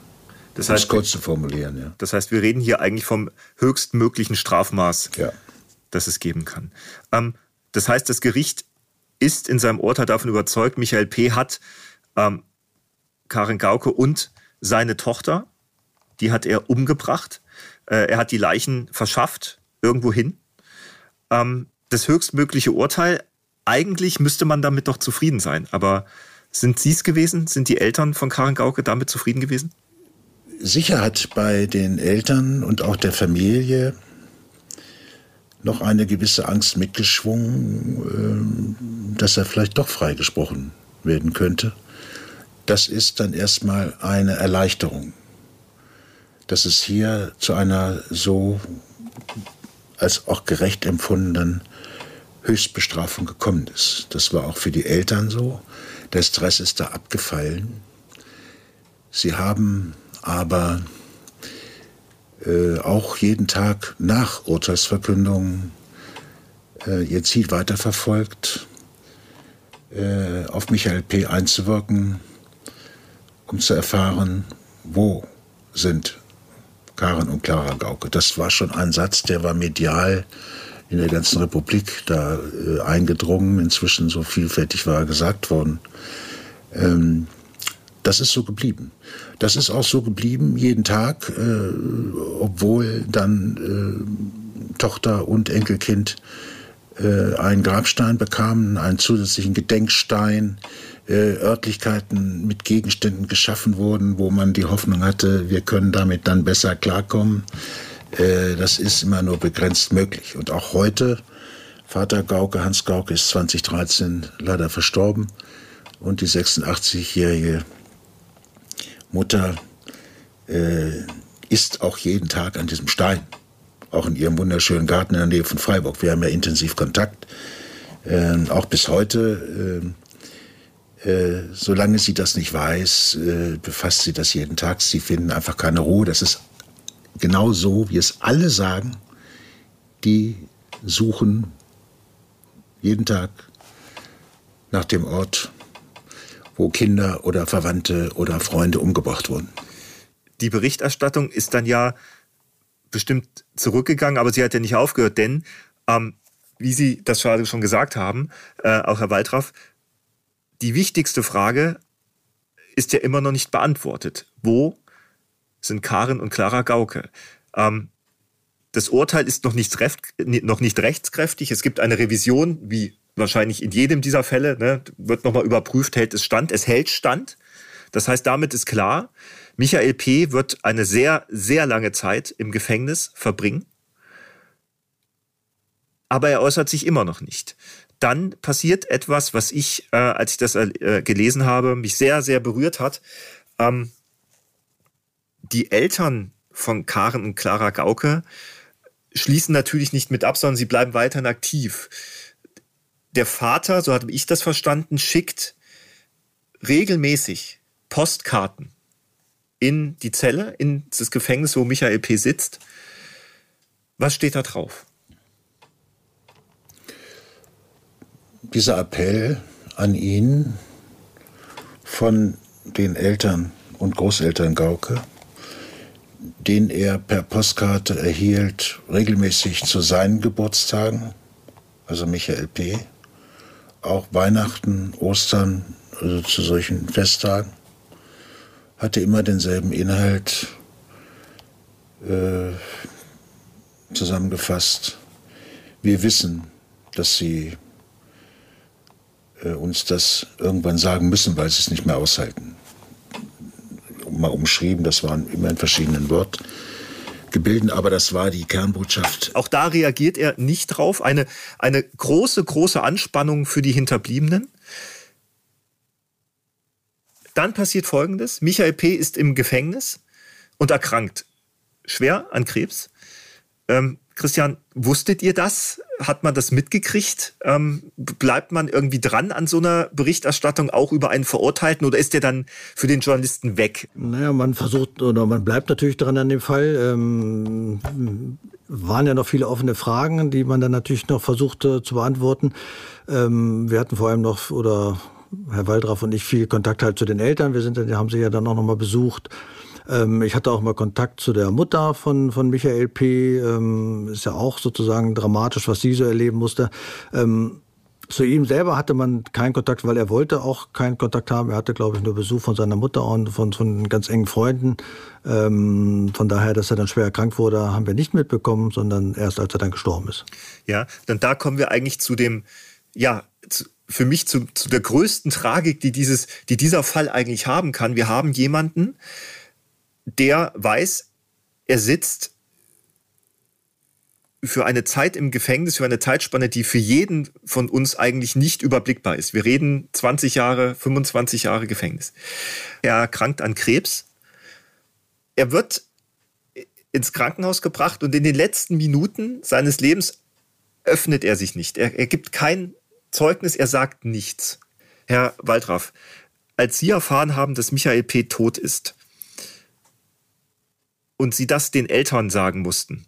Das heißt, um es kurz zu formulieren, ja. Das heißt, wir reden hier eigentlich vom höchstmöglichen Strafmaß, ja. das es geben kann. Ähm, das heißt, das Gericht ist in seinem Urteil davon überzeugt, Michael P. hat ähm, Karin Gauke und seine Tochter, die hat er umgebracht. Äh, er hat die Leichen verschafft, irgendwo hin. Ähm, das höchstmögliche Urteil, eigentlich müsste man damit doch zufrieden sein. Aber sind Sie es gewesen? Sind die Eltern von Karin Gauke damit zufrieden gewesen? Sicher hat bei den Eltern und auch der Familie noch eine gewisse Angst mitgeschwungen, ähm, dass er vielleicht doch freigesprochen werden könnte. Das ist dann erstmal eine Erleichterung, dass es hier zu einer so als auch gerecht empfundenen Höchstbestrafung gekommen ist. Das war auch für die Eltern so. Der Stress ist da abgefallen. Sie haben aber äh, auch jeden Tag nach Urteilsverkündung äh, ihr Ziel weiterverfolgt, äh, auf Michael P. einzuwirken, um zu erfahren, wo sind Karen und Clara Gauke. Das war schon ein Satz, der war medial in der ganzen Republik da äh, eingedrungen. Inzwischen so vielfältig war gesagt worden. Ähm, das ist so geblieben. Das ist auch so geblieben jeden Tag, äh, obwohl dann äh, Tochter und Enkelkind äh, einen Grabstein bekamen, einen zusätzlichen Gedenkstein, äh, Örtlichkeiten mit Gegenständen geschaffen wurden, wo man die Hoffnung hatte, wir können damit dann besser klarkommen. Äh, das ist immer nur begrenzt möglich. Und auch heute, Vater Gauke, Hans Gauke, ist 2013 leider verstorben und die 86-jährige Mutter äh, ist auch jeden Tag an diesem Stein, auch in ihrem wunderschönen Garten in der Nähe von Freiburg. Wir haben ja intensiv Kontakt, äh, auch bis heute. Äh, äh, solange sie das nicht weiß, äh, befasst sie das jeden Tag. Sie finden einfach keine Ruhe. Das ist genau so, wie es alle sagen, die suchen jeden Tag nach dem Ort, wo Kinder oder Verwandte oder Freunde umgebracht wurden. Die Berichterstattung ist dann ja bestimmt zurückgegangen, aber sie hat ja nicht aufgehört, denn ähm, wie Sie das gerade schon gesagt haben, äh, auch Herr Waltraff, die wichtigste Frage ist ja immer noch nicht beantwortet. Wo sind Karin und Clara Gauke? Ähm, das Urteil ist noch nicht, noch nicht rechtskräftig. Es gibt eine Revision, wie wahrscheinlich in jedem dieser Fälle, ne, wird nochmal überprüft, hält es stand. Es hält stand. Das heißt, damit ist klar, Michael P. wird eine sehr, sehr lange Zeit im Gefängnis verbringen. Aber er äußert sich immer noch nicht. Dann passiert etwas, was ich, äh, als ich das äh, gelesen habe, mich sehr, sehr berührt hat. Ähm, die Eltern von Karen und Clara Gauke schließen natürlich nicht mit ab, sondern sie bleiben weiterhin aktiv der Vater, so habe ich das verstanden, schickt regelmäßig Postkarten in die Zelle, in das Gefängnis, wo Michael P. sitzt. Was steht da drauf? Dieser Appell an ihn von den Eltern und Großeltern Gauke, den er per Postkarte erhielt, regelmäßig zu seinen Geburtstagen, also Michael P., auch Weihnachten, Ostern, also zu solchen Festtagen, hatte immer denselben Inhalt äh, zusammengefasst. Wir wissen, dass sie äh, uns das irgendwann sagen müssen, weil sie es nicht mehr aushalten. Mal umschrieben, das waren immer in verschiedenen Wortgebilden, aber das war die Kernbotschaft. Auch da reagiert er nicht drauf. Eine, eine große, große Anspannung für die Hinterbliebenen. Dann passiert Folgendes. Michael P. ist im Gefängnis und erkrankt schwer an Krebs. Ähm, Christian, wusstet ihr das? Hat man das mitgekriegt? Ähm, bleibt man irgendwie dran an so einer Berichterstattung auch über einen Verurteilten oder ist der dann für den Journalisten weg? Naja, man versucht oder man bleibt natürlich dran an dem Fall. Ähm, waren ja noch viele offene Fragen, die man dann natürlich noch versuchte zu beantworten. Ähm, wir hatten vor allem noch, oder Herr Waldraff und ich, viel Kontakt halt zu den Eltern. Wir sind haben sie ja dann auch noch mal besucht. Ähm, ich hatte auch mal Kontakt zu der Mutter von, von Michael P. Ähm, ist ja auch sozusagen dramatisch, was sie so erleben musste. Ähm, zu ihm selber hatte man keinen Kontakt, weil er wollte auch keinen Kontakt haben. Er hatte, glaube ich, nur Besuch von seiner Mutter und von, von ganz engen Freunden. Ähm, von daher, dass er dann schwer erkrankt wurde, haben wir nicht mitbekommen, sondern erst als er dann gestorben ist. Ja, dann da kommen wir eigentlich zu dem, ja, zu, für mich zu, zu der größten Tragik, die, dieses, die dieser Fall eigentlich haben kann. Wir haben jemanden, der weiß, er sitzt für eine Zeit im Gefängnis, für eine Zeitspanne, die für jeden von uns eigentlich nicht überblickbar ist. Wir reden 20 Jahre, 25 Jahre Gefängnis. Er erkrankt an Krebs. Er wird ins Krankenhaus gebracht und in den letzten Minuten seines Lebens öffnet er sich nicht. Er, er gibt kein Zeugnis, er sagt nichts. Herr Waldraff, als Sie erfahren haben, dass Michael P. tot ist, und sie das den Eltern sagen mussten.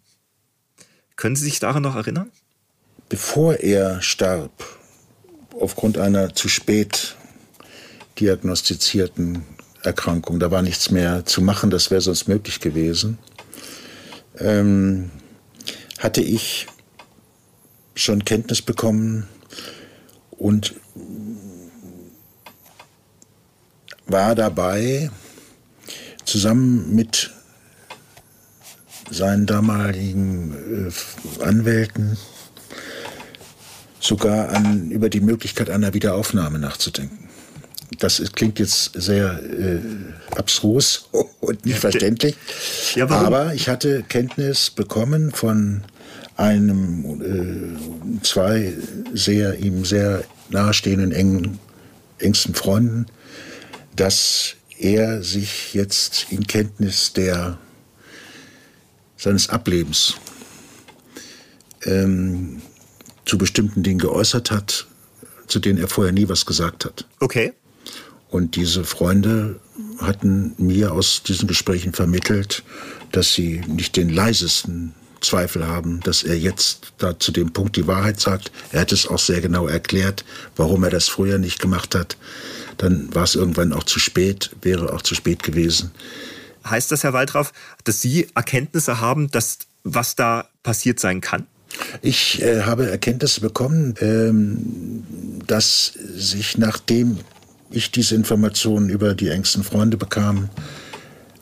Können Sie sich daran noch erinnern? Bevor er starb, aufgrund einer zu spät diagnostizierten Erkrankung, da war nichts mehr zu machen, das wäre sonst möglich gewesen, ähm, hatte ich schon Kenntnis bekommen und war dabei, zusammen mit seinen damaligen äh, Anwälten sogar an, über die Möglichkeit einer Wiederaufnahme nachzudenken. Das klingt jetzt sehr äh, abstrus und nicht verständlich. Ja, aber ich hatte Kenntnis bekommen von einem, äh, zwei sehr, ihm sehr nahestehenden engen, engsten Freunden, dass er sich jetzt in Kenntnis der seines Ablebens ähm, zu bestimmten Dingen geäußert hat, zu denen er vorher nie was gesagt hat. Okay. Und diese Freunde hatten mir aus diesen Gesprächen vermittelt, dass sie nicht den leisesten Zweifel haben, dass er jetzt da zu dem Punkt die Wahrheit sagt. Er hat es auch sehr genau erklärt, warum er das früher nicht gemacht hat. Dann war es irgendwann auch zu spät, wäre auch zu spät gewesen. Heißt das, Herr Waldraff, dass Sie Erkenntnisse haben, dass was da passiert sein kann? Ich äh, habe Erkenntnisse bekommen, ähm, dass sich nachdem ich diese Informationen über die engsten Freunde bekam,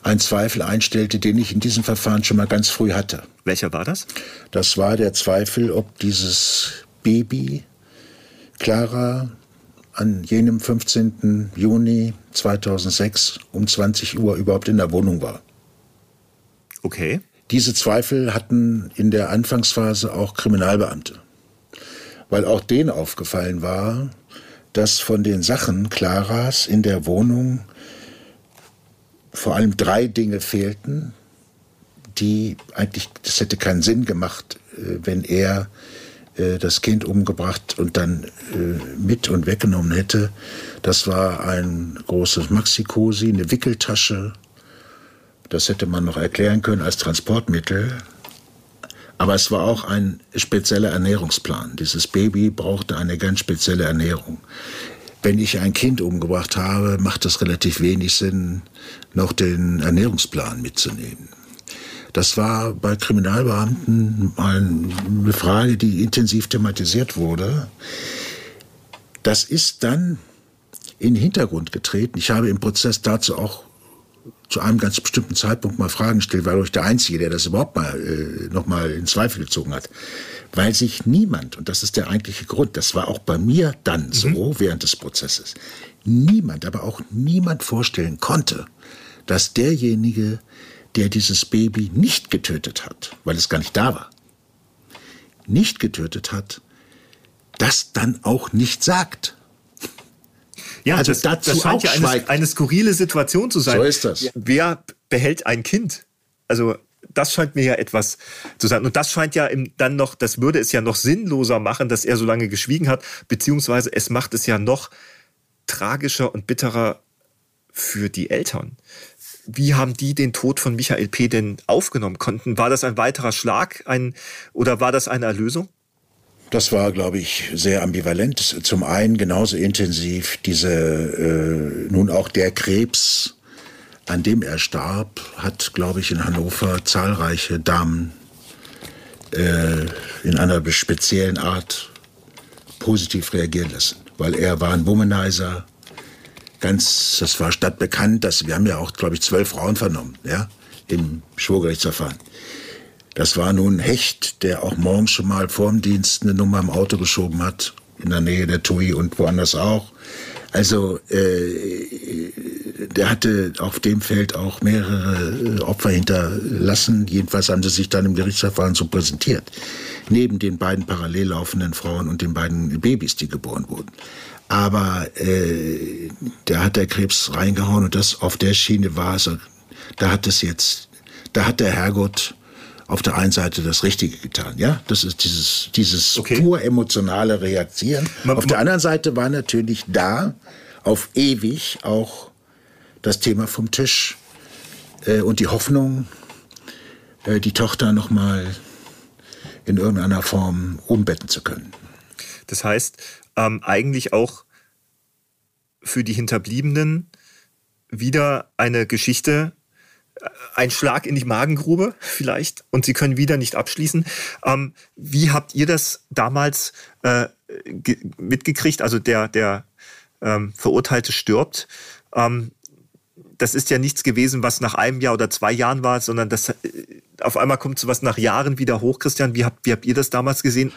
ein Zweifel einstellte, den ich in diesem Verfahren schon mal ganz früh hatte. Welcher war das? Das war der Zweifel, ob dieses Baby Clara an jenem 15. Juni 2006 um 20 Uhr überhaupt in der Wohnung war. Okay. Diese Zweifel hatten in der Anfangsphase auch Kriminalbeamte, weil auch denen aufgefallen war, dass von den Sachen Claras in der Wohnung vor allem drei Dinge fehlten, die eigentlich, das hätte keinen Sinn gemacht, äh, wenn er äh, das Kind umgebracht und dann äh, mit und weggenommen hätte. Das war ein großes Maxi-Cosi, eine Wickeltasche. Das hätte man noch erklären können als Transportmittel. Aber es war auch ein spezieller Ernährungsplan. Dieses Baby brauchte eine ganz spezielle Ernährung. Wenn ich ein Kind umgebracht habe, macht es relativ wenig Sinn, noch den Ernährungsplan mitzunehmen. Das war bei Kriminalbeamten mal eine Frage, die intensiv thematisiert wurde. Das ist dann in den Hintergrund getreten. Ich habe im Prozess dazu auch zu einem ganz bestimmten Zeitpunkt mal Fragen gestellt, weil ich der Einzige, der das überhaupt mal äh, noch mal in Zweifel gezogen hat, weil sich niemand und das ist der eigentliche Grund, das war auch bei mir dann so mhm. während des Prozesses, niemand, aber auch niemand vorstellen konnte, dass derjenige, der dieses Baby nicht getötet hat, weil es gar nicht da war, nicht getötet hat, das dann auch nicht sagt. Ja, also das, dazu das scheint ja eine, eine, skurrile Situation zu sein. So ist das. Wer behält ein Kind? Also das scheint mir ja etwas zu sein. Und das scheint ja dann noch, das würde es ja noch sinnloser machen, dass er so lange geschwiegen hat, beziehungsweise es macht es ja noch tragischer und bitterer für die Eltern. Wie haben die den Tod von Michael P. denn aufgenommen konnten? War das ein weiterer Schlag ein, oder war das eine Erlösung? Das war, glaube ich, sehr ambivalent. Zum einen genauso intensiv diese, äh, nun auch der Krebs, an dem er starb, hat, glaube ich, in Hannover zahlreiche Damen äh, in einer speziellen Art positiv reagieren lassen. Weil er war ein Womanizer, ganz, das war stadtbekannt, dass, wir haben ja auch, glaube ich, zwölf Frauen vernommen, ja, im Schwurgerichtsverfahren. Das war nun Hecht, der auch morgens schon mal vorm Dienst eine Nummer im Auto geschoben hat, in der Nähe der TUI und woanders auch. Also äh, der hatte auf dem Feld auch mehrere äh, Opfer hinterlassen. Jedenfalls haben sie sich dann im Gerichtsverfahren so präsentiert. Neben den beiden parallel laufenden Frauen und den beiden Babys, die geboren wurden. Aber äh, da hat der Krebs reingehauen und das auf der Schiene war es. Da hat es jetzt, da hat der Herrgott auf der einen Seite das Richtige getan. Ja, das ist dieses, dieses okay. pur emotionale Reagieren. Man, auf der anderen Seite war natürlich da auf ewig auch das Thema vom Tisch äh, und die Hoffnung, äh, die Tochter noch mal in irgendeiner Form umbetten zu können. Das heißt, ähm, eigentlich auch für die Hinterbliebenen wieder eine Geschichte, ein Schlag in die Magengrube vielleicht und sie können wieder nicht abschließen. Ähm, wie habt ihr das damals äh, mitgekriegt? Also der, der ähm, Verurteilte stirbt. Ähm, das ist ja nichts gewesen, was nach einem Jahr oder zwei Jahren war, sondern das äh, auf einmal kommt so was nach Jahren wieder hoch. Christian, wie habt, wie habt ihr das damals gesehen?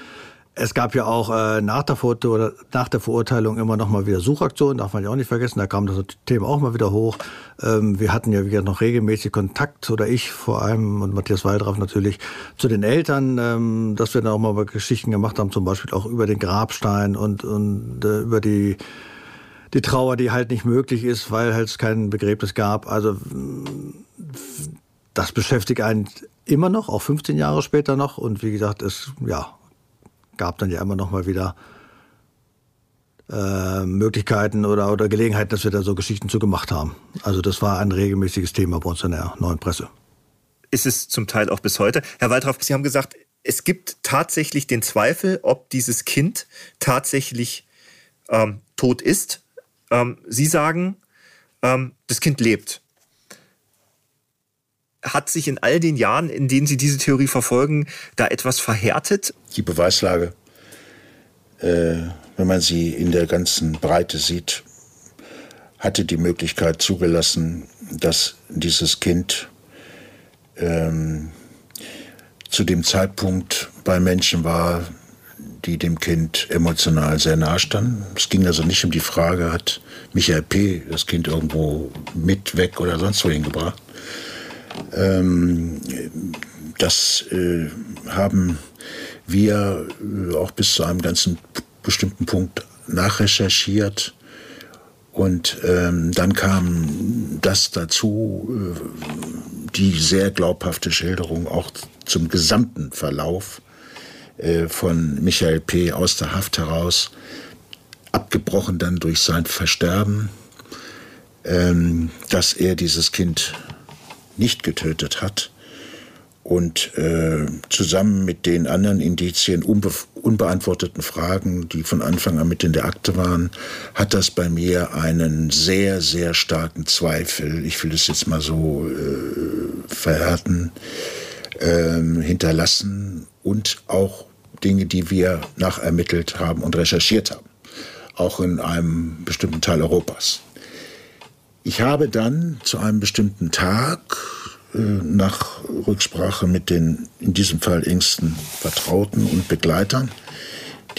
Es gab ja auch äh, nach, der oder nach der Verurteilung immer noch mal wieder Suchaktionen, darf man ja auch nicht vergessen. Da kam das Thema auch mal wieder hoch. Ähm, wir hatten ja wieder noch regelmäßig Kontakt, oder ich vor allem und Matthias Waldraff natürlich, zu den Eltern, ähm, dass wir dann auch mal Geschichten gemacht haben, zum Beispiel auch über den Grabstein und, und äh, über die, die Trauer, die halt nicht möglich ist, weil halt es kein Begräbnis gab. Also das beschäftigt einen immer noch, auch 15 Jahre später noch. Und wie gesagt, es ja gab dann ja immer noch mal wieder äh, Möglichkeiten oder, oder Gelegenheiten, dass wir da so Geschichten zu gemacht haben. Also das war ein regelmäßiges Thema bei uns in der neuen Presse. Ist es zum Teil auch bis heute. Herr Waldraff, Sie haben gesagt, es gibt tatsächlich den Zweifel, ob dieses Kind tatsächlich ähm, tot ist. Ähm, Sie sagen, ähm, das Kind lebt hat sich in all den Jahren, in denen Sie diese Theorie verfolgen, da etwas verhärtet? Die Beweislage, äh, wenn man sie in der ganzen Breite sieht, hatte die Möglichkeit zugelassen, dass dieses Kind ähm, zu dem Zeitpunkt bei Menschen war, die dem Kind emotional sehr nahe standen. Es ging also nicht um die Frage, hat Michael P. das Kind irgendwo mit weg oder sonst wohin gebracht, ähm, das äh, haben wir äh, auch bis zu einem ganzen bestimmten Punkt nachrecherchiert. Und ähm, dann kam das dazu, äh, die sehr glaubhafte Schilderung auch zum gesamten Verlauf äh, von Michael P. aus der Haft heraus, abgebrochen dann durch sein Versterben, ähm, dass er dieses Kind nicht getötet hat. Und äh, zusammen mit den anderen Indizien, unbe unbeantworteten Fragen, die von Anfang an mit in der Akte waren, hat das bei mir einen sehr, sehr starken Zweifel, ich will es jetzt mal so äh, verhärten, äh, hinterlassen und auch Dinge, die wir nachermittelt haben und recherchiert haben. auch in einem bestimmten Teil Europas. Ich habe dann zu einem bestimmten Tag äh, nach Rücksprache mit den in diesem Fall engsten Vertrauten und Begleitern,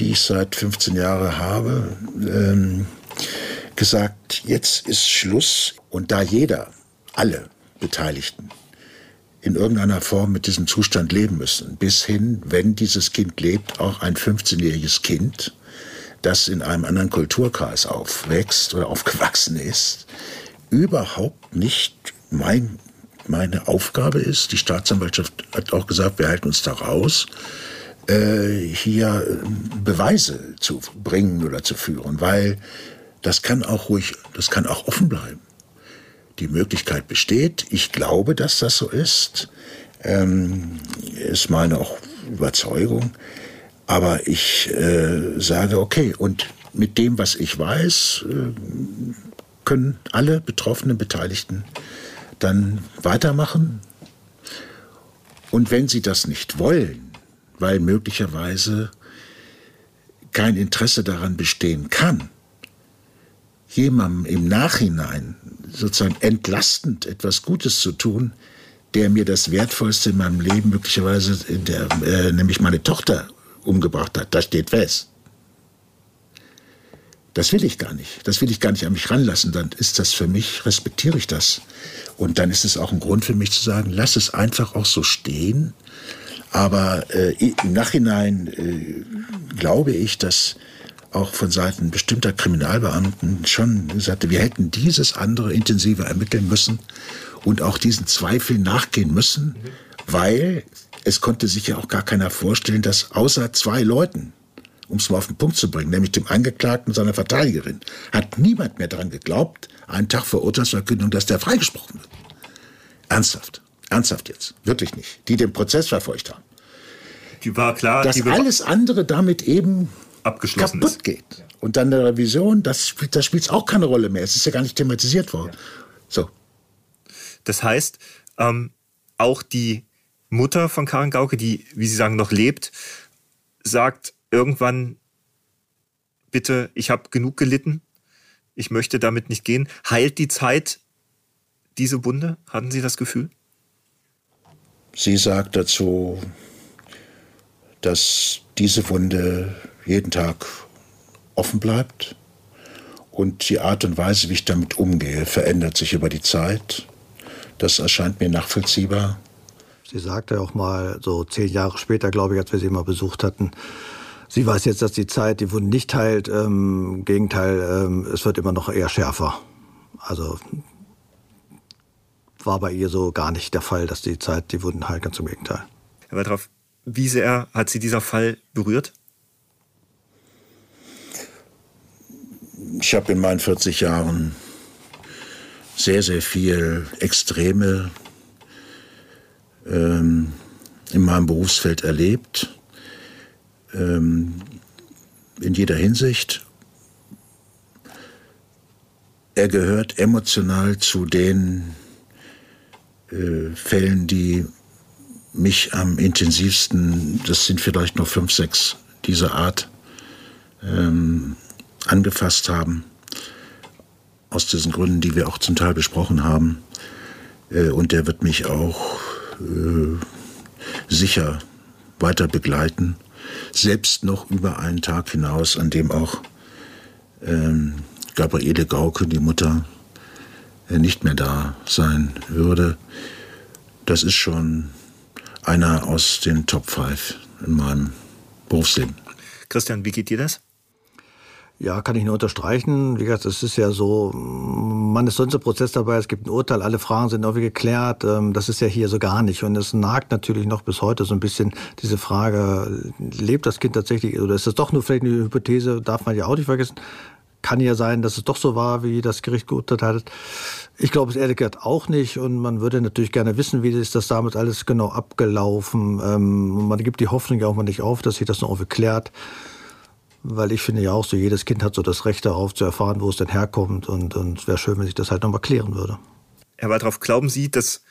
die ich seit 15 Jahren habe, ähm, gesagt, jetzt ist Schluss. Und da jeder, alle Beteiligten, in irgendeiner Form mit diesem Zustand leben müssen, bis hin, wenn dieses Kind lebt, auch ein 15-jähriges Kind, das in einem anderen Kulturkreis aufwächst oder aufgewachsen ist, überhaupt nicht mein, meine Aufgabe ist. Die Staatsanwaltschaft hat auch gesagt, wir halten uns da raus, äh, hier äh, Beweise zu bringen oder zu führen, weil das kann auch ruhig, das kann auch offen bleiben. Die Möglichkeit besteht. Ich glaube, dass das so ist. Ähm, ist meine auch Überzeugung. Aber ich äh, sage, okay, und mit dem, was ich weiß, äh, können alle betroffenen Beteiligten dann weitermachen. Und wenn sie das nicht wollen, weil möglicherweise kein Interesse daran bestehen kann, jemandem im Nachhinein sozusagen entlastend etwas Gutes zu tun, der mir das Wertvollste in meinem Leben möglicherweise, der, äh, nämlich meine Tochter, umgebracht hat. Das steht fest. Das will ich gar nicht. Das will ich gar nicht an mich ranlassen. Dann ist das für mich, respektiere ich das. Und dann ist es auch ein Grund für mich zu sagen, lass es einfach auch so stehen. Aber äh, im Nachhinein äh, glaube ich, dass auch von Seiten bestimmter Kriminalbeamten schon sagte, wir hätten dieses andere intensiver ermitteln müssen und auch diesen Zweifeln nachgehen müssen, weil es konnte sich ja auch gar keiner vorstellen, dass außer zwei Leuten, um es mal auf den Punkt zu bringen, nämlich dem Angeklagten und seiner Verteidigerin, hat niemand mehr daran geglaubt, einen Tag vor Urteilsverkündung, dass der freigesprochen wird. Ernsthaft. Ernsthaft jetzt. Wirklich nicht. Die den Prozess verfolgt haben. Die war klar. Dass alles andere damit eben abgeschlossen kaputt ist. geht. Und dann eine Revision, das, das spielt auch keine Rolle mehr. Es ist ja gar nicht thematisiert worden. Ja. So. Das heißt, ähm, auch die Mutter von Karin Gauke, die, wie Sie sagen, noch lebt, sagt irgendwann, bitte, ich habe genug gelitten, ich möchte damit nicht gehen. Heilt die Zeit diese Wunde? Hatten Sie das Gefühl? Sie sagt dazu, dass diese Wunde jeden Tag offen bleibt und die Art und Weise, wie ich damit umgehe, verändert sich über die Zeit. Das erscheint mir nachvollziehbar. Sie sagte auch mal, so zehn Jahre später, glaube ich, als wir sie mal besucht hatten, sie weiß jetzt, dass die Zeit die Wunden nicht heilt. Ähm, Im Gegenteil, ähm, es wird immer noch eher schärfer. Also war bei ihr so gar nicht der Fall, dass die Zeit die Wunden heilt, ganz im Gegenteil. Herr Waldrauf, wie sehr hat Sie dieser Fall berührt? Ich habe in meinen 40 Jahren sehr, sehr viel Extreme ähm, in meinem Berufsfeld erlebt, ähm, in jeder Hinsicht. Er gehört emotional zu den äh, Fällen, die mich am intensivsten, das sind vielleicht noch fünf, sechs dieser Art, ähm, angefasst haben. Aus diesen Gründen, die wir auch zum Teil besprochen haben. Äh, und der wird mich auch äh, sicher weiter begleiten, selbst noch über einen Tag hinaus, an dem auch ähm, Gabriele Gauke, die Mutter, äh, nicht mehr da sein würde. Das ist schon einer aus den Top 5 in meinem Berufsleben. Christian, wie geht dir das? Ja, kann ich nur unterstreichen. Wie gesagt, es ist ja so, man ist sonst im Prozess dabei, es gibt ein Urteil, alle Fragen sind irgendwie geklärt. Ähm, das ist ja hier so gar nicht. Und es nagt natürlich noch bis heute so ein bisschen diese Frage, lebt das Kind tatsächlich oder ist das doch nur vielleicht eine Hypothese, darf man ja auch nicht vergessen. Kann ja sein, dass es doch so war, wie das Gericht geurteilt hat. Ich glaube es ehrlich gesagt auch nicht. Und man würde natürlich gerne wissen, wie ist das damals alles genau abgelaufen. Ähm, man gibt die Hoffnung ja auch mal nicht auf, dass sich das noch irgendwie klärt weil ich finde ja auch so, jedes Kind hat so das Recht darauf zu erfahren, wo es denn herkommt und, und es wäre schön, wenn sich das halt nochmal klären würde. Herr Waldroff, glauben Sie, dass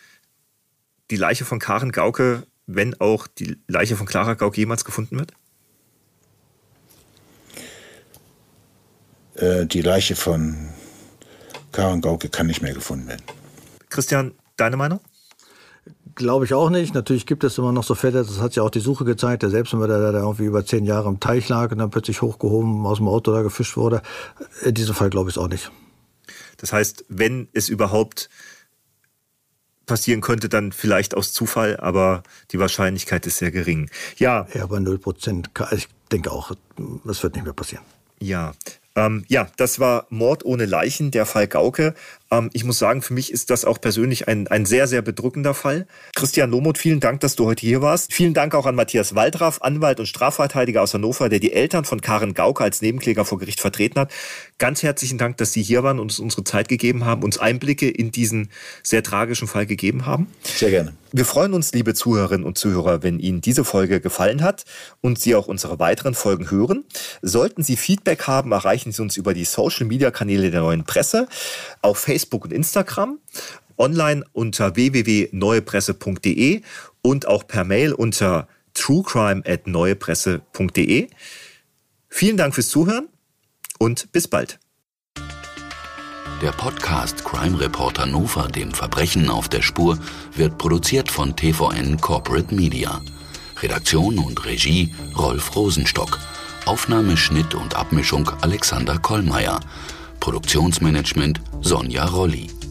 die Leiche von Karen Gauke, wenn auch die Leiche von Clara Gauke jemals gefunden wird? äh, die Leiche von Karen Gauke kann nicht mehr gefunden werden. Christian, deine Meinung? Glaube ich auch nicht. Natürlich gibt es immer noch so Fälle, das hat ja auch die Suche gezeigt, der Selbstmörder, der da irgendwie über zehn Jahre im Teich lag und dann plötzlich hochgehoben aus dem Auto da gefischt wurde. In diesem Fall glaube ich es auch nicht. Das heißt, wenn es überhaupt passieren könnte, dann vielleicht aus Zufall, aber die Wahrscheinlichkeit ist sehr gering. Ja. Ja, bei 0 Prozent. Ich denke auch, das wird nicht mehr passieren. Ja. Ähm, ja, das war Mord ohne Leichen, der Fall Gauke. Ähm, ich muss sagen, für mich ist das auch persönlich ein, ein sehr, sehr bedrückender Fall. Christian Lomuth, vielen Dank, dass du heute hier warst. Vielen Dank auch an Matthias Waldraff, Anwalt und Strafverteidiger aus Hannover, der die Eltern von Karen Gauke als Nebenkläger vor Gericht vertreten hat. Ganz herzlichen Dank, dass Sie hier waren und uns unsere Zeit gegeben haben, uns Einblicke in diesen sehr tragischen Fall gegeben haben. Sehr gerne. Wir freuen uns, liebe Zuhörerinnen und Zuhörer, wenn Ihnen diese Folge gefallen hat und Sie auch unsere weiteren Folgen hören. Sollten Sie Feedback haben, erreichen Sie uns über die Social-Media-Kanäle der neuen Presse auf Facebook Facebook und Instagram, online unter www.neuepresse.de und auch per Mail unter truecrime@neuepresse.de. Vielen Dank fürs Zuhören und bis bald. Der Podcast Crime Reporter Nova, dem Verbrechen auf der Spur, wird produziert von TVN Corporate Media. Redaktion und Regie Rolf Rosenstock. Aufnahme, Schnitt und Abmischung Alexander Kollmeier. Produktionsmanagement Sonja Rolli.